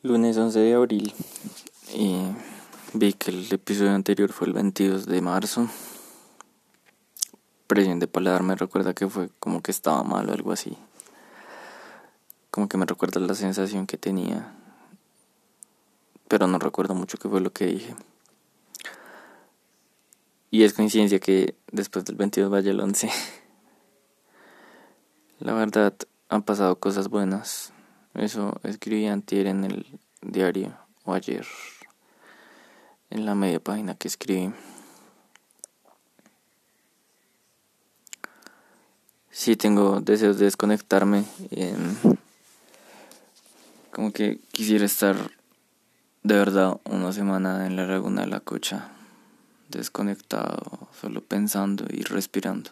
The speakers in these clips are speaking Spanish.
Lunes 11 de abril y vi que el episodio anterior fue el 22 de marzo. Presión de paladar me recuerda que fue como que estaba mal o algo así. Como que me recuerda la sensación que tenía. Pero no recuerdo mucho qué fue lo que dije. Y es coincidencia que después del 22 vaya el 11. La verdad, han pasado cosas buenas eso escribí antier en el diario o ayer en la media página que escribí. Sí tengo deseos de desconectarme. como que quisiera estar de verdad una semana en la laguna de la cocha, desconectado, solo pensando y respirando.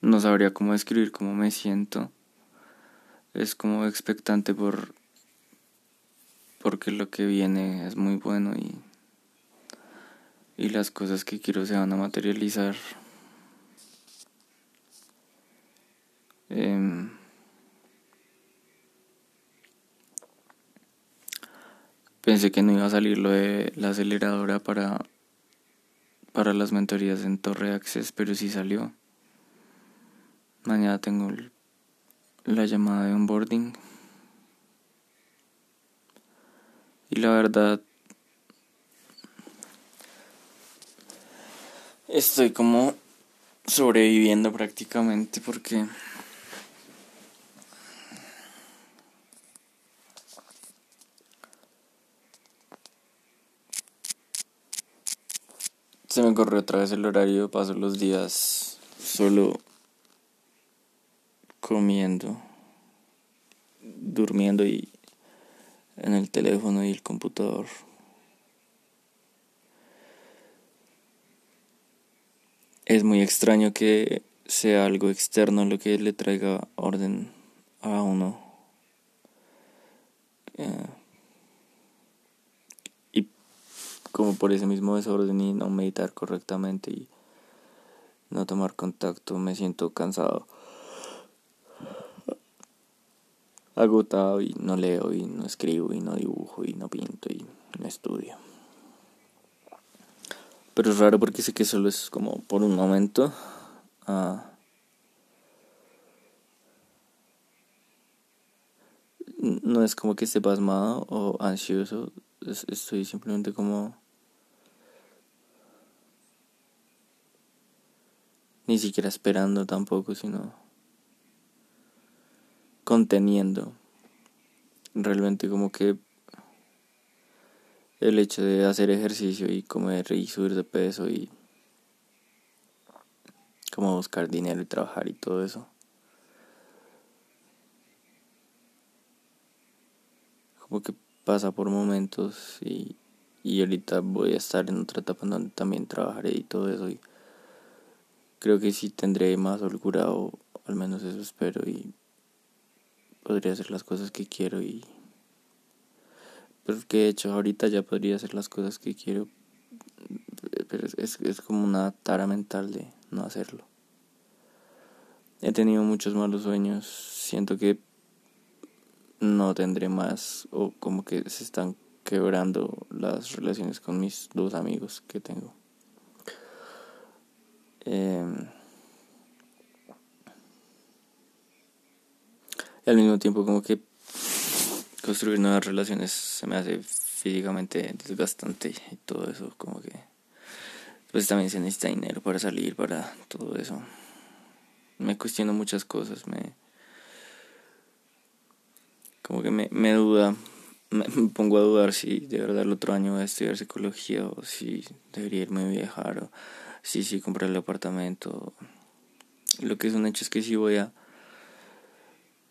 No sabría cómo escribir cómo me siento. Es como expectante por porque lo que viene es muy bueno y y las cosas que quiero se van a materializar. Em, pensé que no iba a salir lo de la aceleradora para para las mentorías en Torre Access, pero sí salió. Mañana tengo la llamada de onboarding. Y la verdad, estoy como sobreviviendo prácticamente porque se me corrió otra vez el horario, paso los días solo comiendo, durmiendo y en el teléfono y el computador. Es muy extraño que sea algo externo lo que le traiga orden a uno. Eh, y como por ese mismo desorden y no meditar correctamente y no tomar contacto, me siento cansado. Agotado y no leo y no escribo y no dibujo y no pinto y no estudio. Pero es raro porque sé que solo es como por un momento. Ah, no es como que esté pasmado o ansioso, estoy simplemente como... Ni siquiera esperando tampoco, sino conteniendo. Realmente como que el hecho de hacer ejercicio y comer y subir de peso y como buscar dinero y trabajar y todo eso. Como que pasa por momentos y, y ahorita voy a estar en otra etapa donde también trabajaré y todo eso y creo que sí tendré más holgura o al menos eso espero y podría hacer las cosas que quiero y pero que he hecho ahorita ya podría hacer las cosas que quiero pero es, es como una tara mental de no hacerlo. He tenido muchos malos sueños siento que no tendré más o como que se están quebrando las relaciones con mis dos amigos que tengo. Eh, al mismo tiempo como que construir nuevas relaciones se me hace físicamente desgastante y todo eso como que pues también se necesita dinero para salir para todo eso. Me cuestiono muchas cosas me como que me, me duda me, pongo a dudar si de verdad el otro año voy a estudiar psicología o si debería irme a viajar o si sí comprar el apartamento. Lo que es un hecho es que si voy a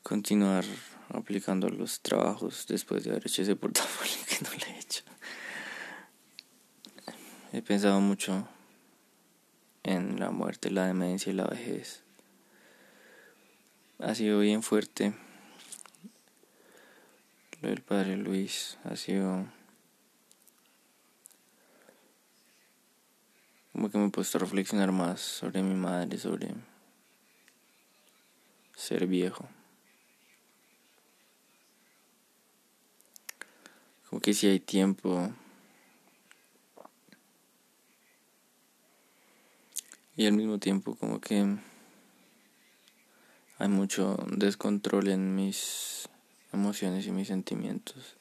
continuar aplicando los trabajos después de haber hecho ese portafolio que no le he hecho. He pensado mucho en la muerte, la demencia y la vejez. Ha sido bien fuerte. Lo del padre Luis ha sido como que me he puesto a reflexionar más sobre mi madre, sobre ser viejo. Como que si hay tiempo y al mismo tiempo como que hay mucho descontrol en mis emociones y mis sentimientos.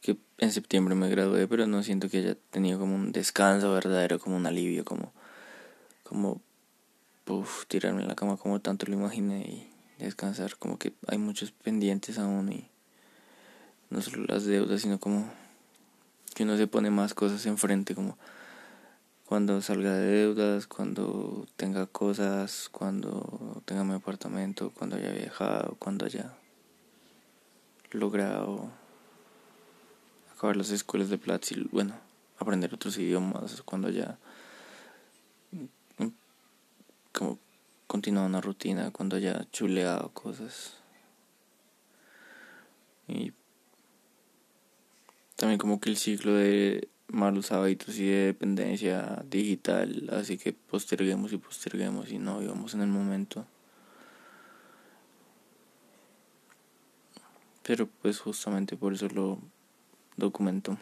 Que en septiembre me gradué, pero no siento que haya tenido como un descanso verdadero, como un alivio, como, como, puff, tirarme en la cama como tanto lo imaginé y descansar, como que hay muchos pendientes aún y no solo las deudas, sino como que uno se pone más cosas enfrente, como cuando salga de deudas, cuando tenga cosas, cuando tenga mi apartamento, cuando haya viajado, cuando haya logrado acabar las escuelas de Platzi, bueno, aprender otros idiomas, cuando haya mm, como continuado una rutina, cuando haya chuleado cosas. Y también como que el ciclo de malos hábitos y de dependencia digital, así que posterguemos y posterguemos y no vivamos en el momento. Pero pues justamente por eso lo documento.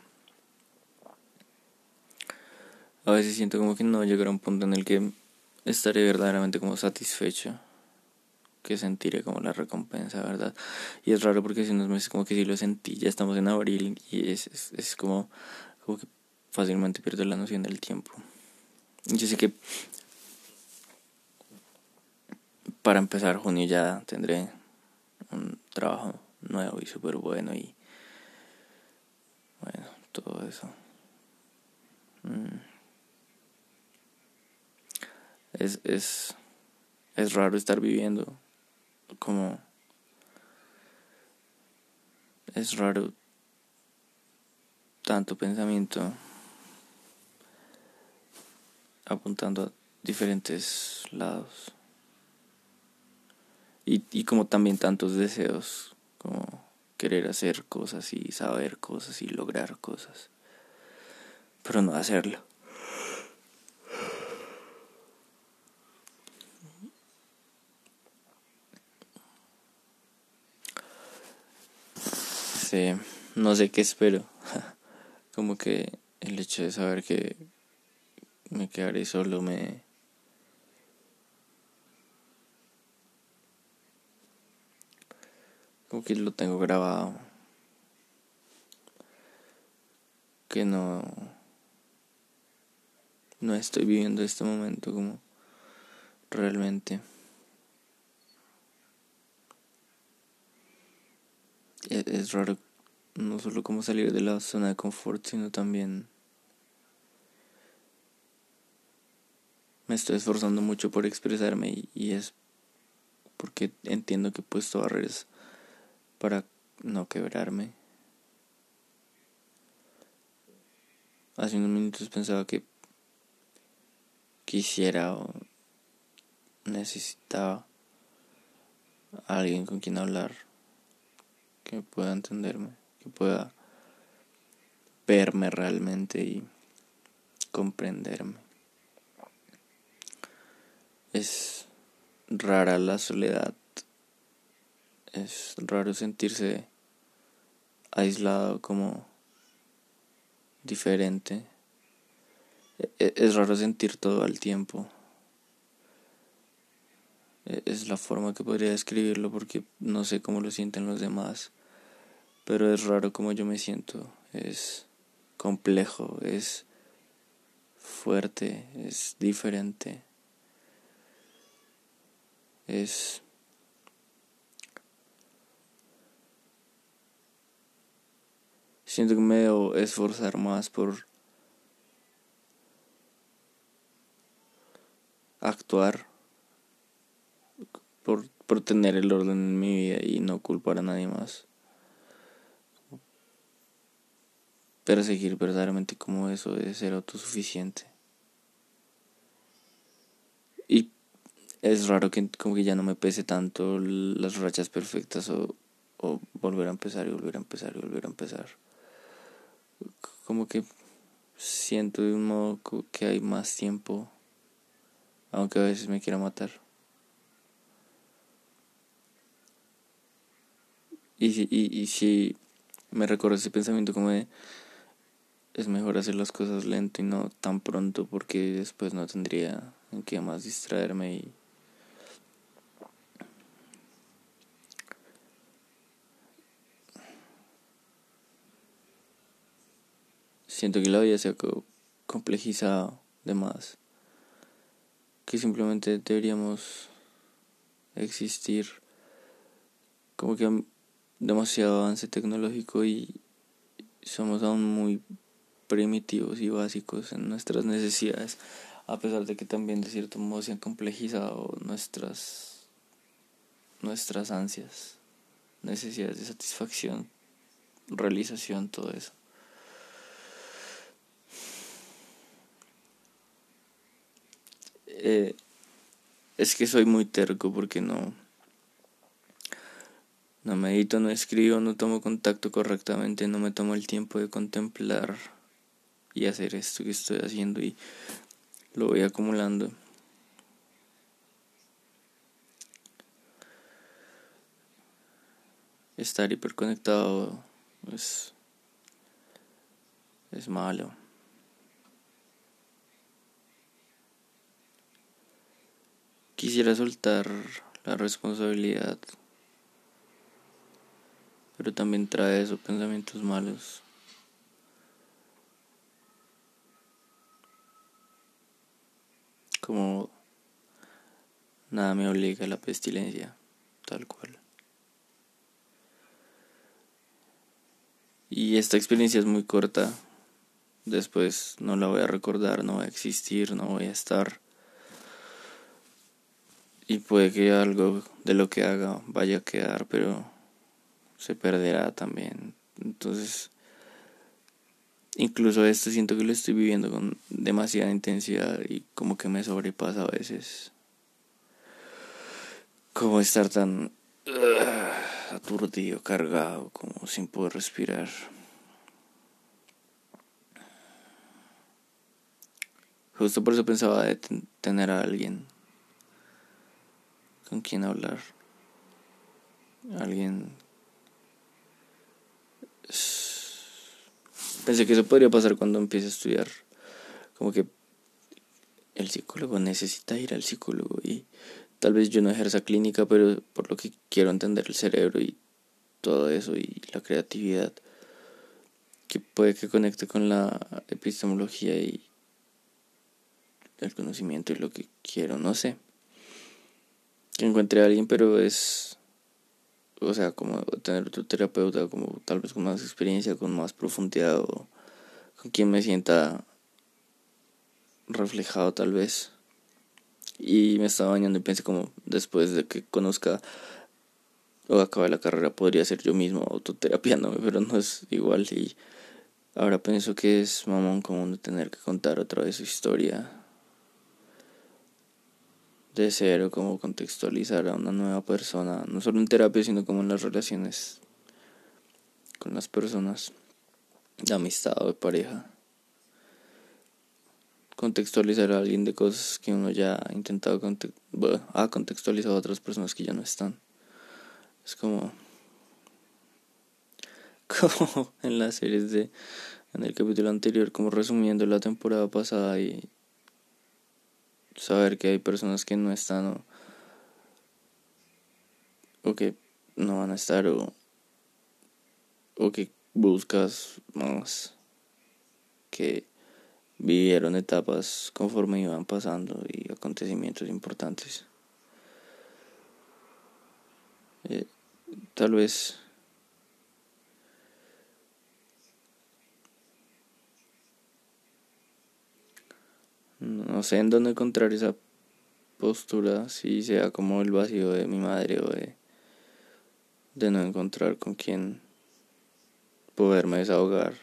A veces siento como que no llegará a un punto en el que estaré verdaderamente como satisfecho que sentiré como la recompensa, ¿verdad? Y es raro porque hace unos meses como que si lo sentí, ya estamos en abril y es, es, es como, como que fácilmente pierdo la noción del tiempo. Yo sé que para empezar junio ya tendré un trabajo nuevo y súper bueno y bueno, todo eso. Mm. Es, es, es raro estar viviendo como es raro tanto pensamiento apuntando a diferentes lados. Y, y como también tantos deseos, como querer hacer cosas y saber cosas y lograr cosas, pero no hacerlo. Sí, no sé qué espero. como que el hecho de saber que me quedaré solo, me... Como que lo tengo grabado. Que no... No estoy viviendo este momento como realmente. Es, es raro no solo como salir de la zona de confort, sino también me estoy esforzando mucho por expresarme y, es porque entiendo que he puesto barreras para no quebrarme. Hace unos minutos pensaba que quisiera o necesitaba alguien con quien hablar que pueda entenderme, pueda verme realmente y comprenderme. Es rara la soledad. Es raro sentirse aislado como diferente. E-, es raro sentir todo al tiempo. E-, es la forma que podría describirlo porque no sé cómo lo sienten los demás. Pero es raro como yo me siento. Es complejo, es fuerte, es diferente es siento que me debo esforzar más por actuar por, por tener el orden en mi vida y no culpar a nadie más perseguir verdaderamente como eso de ser autosuficiente y es raro que como que ya no me pese tanto las rachas perfectas o, volver a empezar y volver a empezar y volver a empezar. Como que siento de un modo que hay más tiempo, aunque a veces me quiera matar. Y y, y si me recuerdo ese pensamiento como de es mejor hacer las cosas lento y no tan pronto porque después no tendría en qué más distraerme y siento que la vida se ha complejizado de más que simplemente deberíamos existir como que demasiado avance tecnológico y somos aún muy primitivos y básicos en nuestras necesidades, a pesar de que también de cierto modo se han complejizado nuestras nuestras ansias, necesidades de satisfacción, realización, todo eso. Eh, es que soy muy terco porque no no medito, no escribo, no tomo contacto correctamente, no me tomo el tiempo de contemplar y hacer esto que estoy haciendo y lo voy acumulando. Estar hiperconectado es, es malo. Quisiera soltar la responsabilidad, pero también trae esos pensamientos malos. Como nada me obliga a la pestilencia, tal cual. Y esta experiencia es muy corta, después no la voy a recordar, no va a existir, no voy a estar. Y puede que algo de lo que haga vaya a quedar, pero se perderá también. Entonces, Incluso esto siento que lo estoy viviendo con demasiada intensidad y como que me sobrepasa a veces. Como estar tan uh, aturdido, cargado, como sin poder respirar. Justo por eso pensaba de tener a alguien con quien hablar. Alguien Pensé que eso podría pasar cuando empiece a estudiar. Como que el psicólogo necesita ir al psicólogo y tal vez yo no ejerza clínica, pero por lo que quiero entender el cerebro y todo eso y la creatividad que puede que conecte con la epistemología y el conocimiento y lo que quiero, no sé. Que encuentre a alguien, pero es o sea, como tener otro terapeuta, como tal vez con más experiencia, con más profundidad, o con quien me sienta reflejado tal vez. Y me estaba bañando y pensé como después de que conozca o acabe la carrera podría ser yo mismo autoterapiándome, pero no es igual y ahora pienso que es mamón común de tener que contar otra vez su historia de cero, como contextualizar a una nueva persona, no solo en terapia, sino como en las relaciones con las personas de amistad o de pareja. Contextualizar a alguien de cosas que uno ya ha intentado, bueno, ha contextualizado a otras personas que ya no están. Es como, como en las series de, en el capítulo anterior, como resumiendo la temporada pasada y saber que hay personas que no están o, que no van a estar o, o que buscas más que vivieron etapas conforme iban pasando y acontecimientos importantes. Eh, tal vez no sé en dónde encontrar esa postura, si sea como el vacío de mi madre o de, no encontrar con quién poderme desahogar.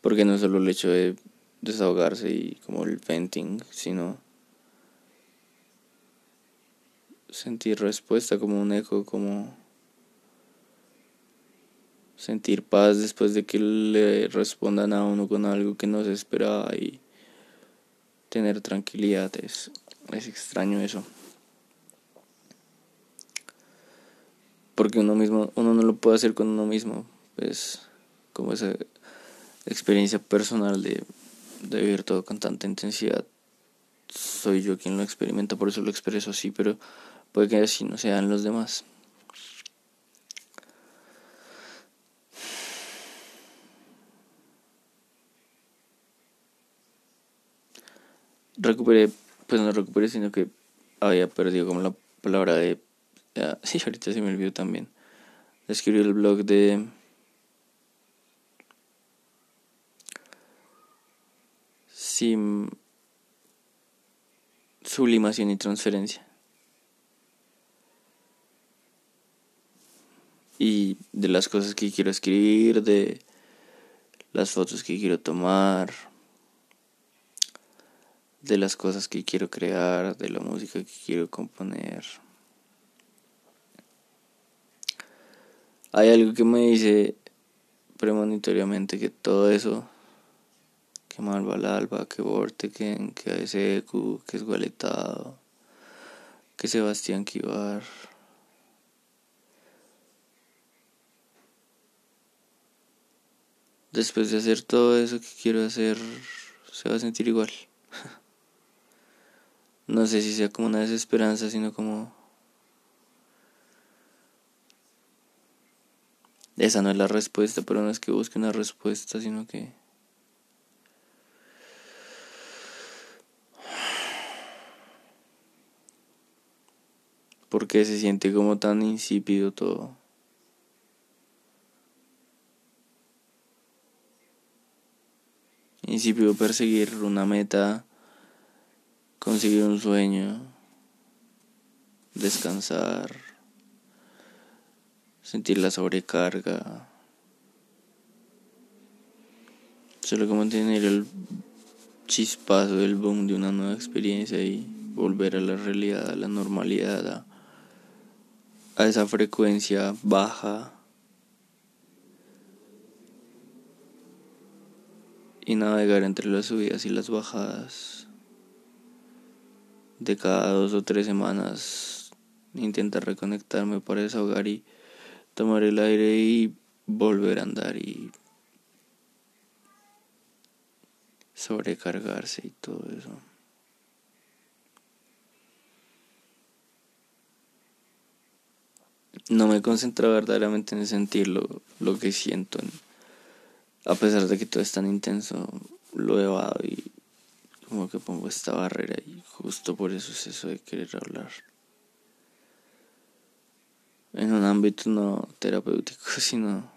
Porque no solo el hecho de desahogarse y como el venting, sino sentir respuesta como un eco, como sentir paz después de que le respondan a uno con algo que no se esperaba y tener tranquilidad es, es extraño eso. Porque uno mismo uno no lo puede hacer con uno mismo pues como esa experiencia personal de, de vivir todo con tanta intensidad soy yo quien lo experimenta por eso lo expreso así pero puede que así no sean los demás recuperé, pues no recuperé, sino que había perdido como la palabra de... sí, ahorita se me olvidó también. Escribí el blog de... Sim... Sublimación y transferencia. Y de las cosas que quiero escribir, de las fotos que quiero tomar de las cosas que quiero crear, de la música que quiero componer. Hay algo que me dice premonitoriamente que todo eso, que Malva Alba, que Vorteken, que ASEQ, que es Gualetado, que Sebastián Kivar, después de hacer todo eso que quiero hacer, se va a sentir igual. no sé si sea como una desesperanza, sino como... Esa no es la respuesta, pero no es que busque una respuesta, sino que... Porque se siente como tan insípido todo. Insípido perseguir una meta conseguir un sueño, descansar, sentir la sobrecarga, solo como tener el chispazo del boom de una nueva experiencia y volver a la realidad, a la normalidad, a, a esa frecuencia baja. y navegar entre las subidas y las bajadas de cada dos o tres semanas intentar reconectarme para desahogar y tomar el aire y volver a andar y sobrecargarse y todo eso. No me concentra verdaderamente en sentir lo, lo que siento, a pesar de que todo es tan intenso, lo evado y como que pongo esta barrera y justo por eso es eso de querer hablar. En un ámbito no terapéutico, sino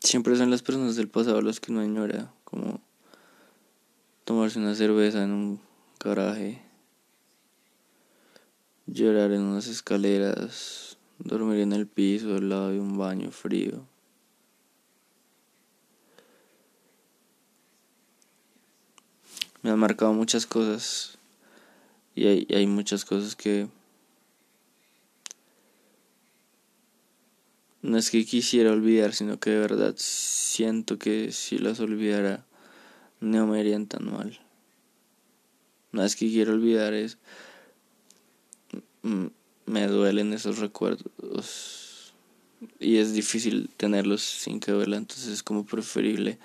siempre son las personas del pasado los que no añora, como tomarse una cerveza en un garaje, llorar en unas escaleras, dormir en el piso al lado de un baño frío. Me han marcado muchas cosas y hay, hay muchas cosas que no es que quisiera olvidar, sino que de verdad siento que si las olvidara no me irían tan mal. No es que quiero olvidar, es me duelen esos recuerdos y es difícil tenerlos sin que duela, entonces es como preferible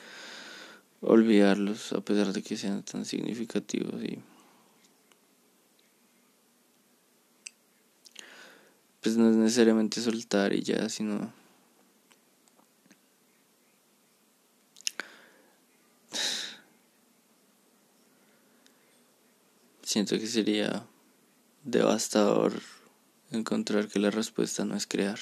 olvidarlos a pesar de que sean tan significativos y pues no es necesariamente soltar y ya sino siento que sería devastador encontrar que la respuesta no es crear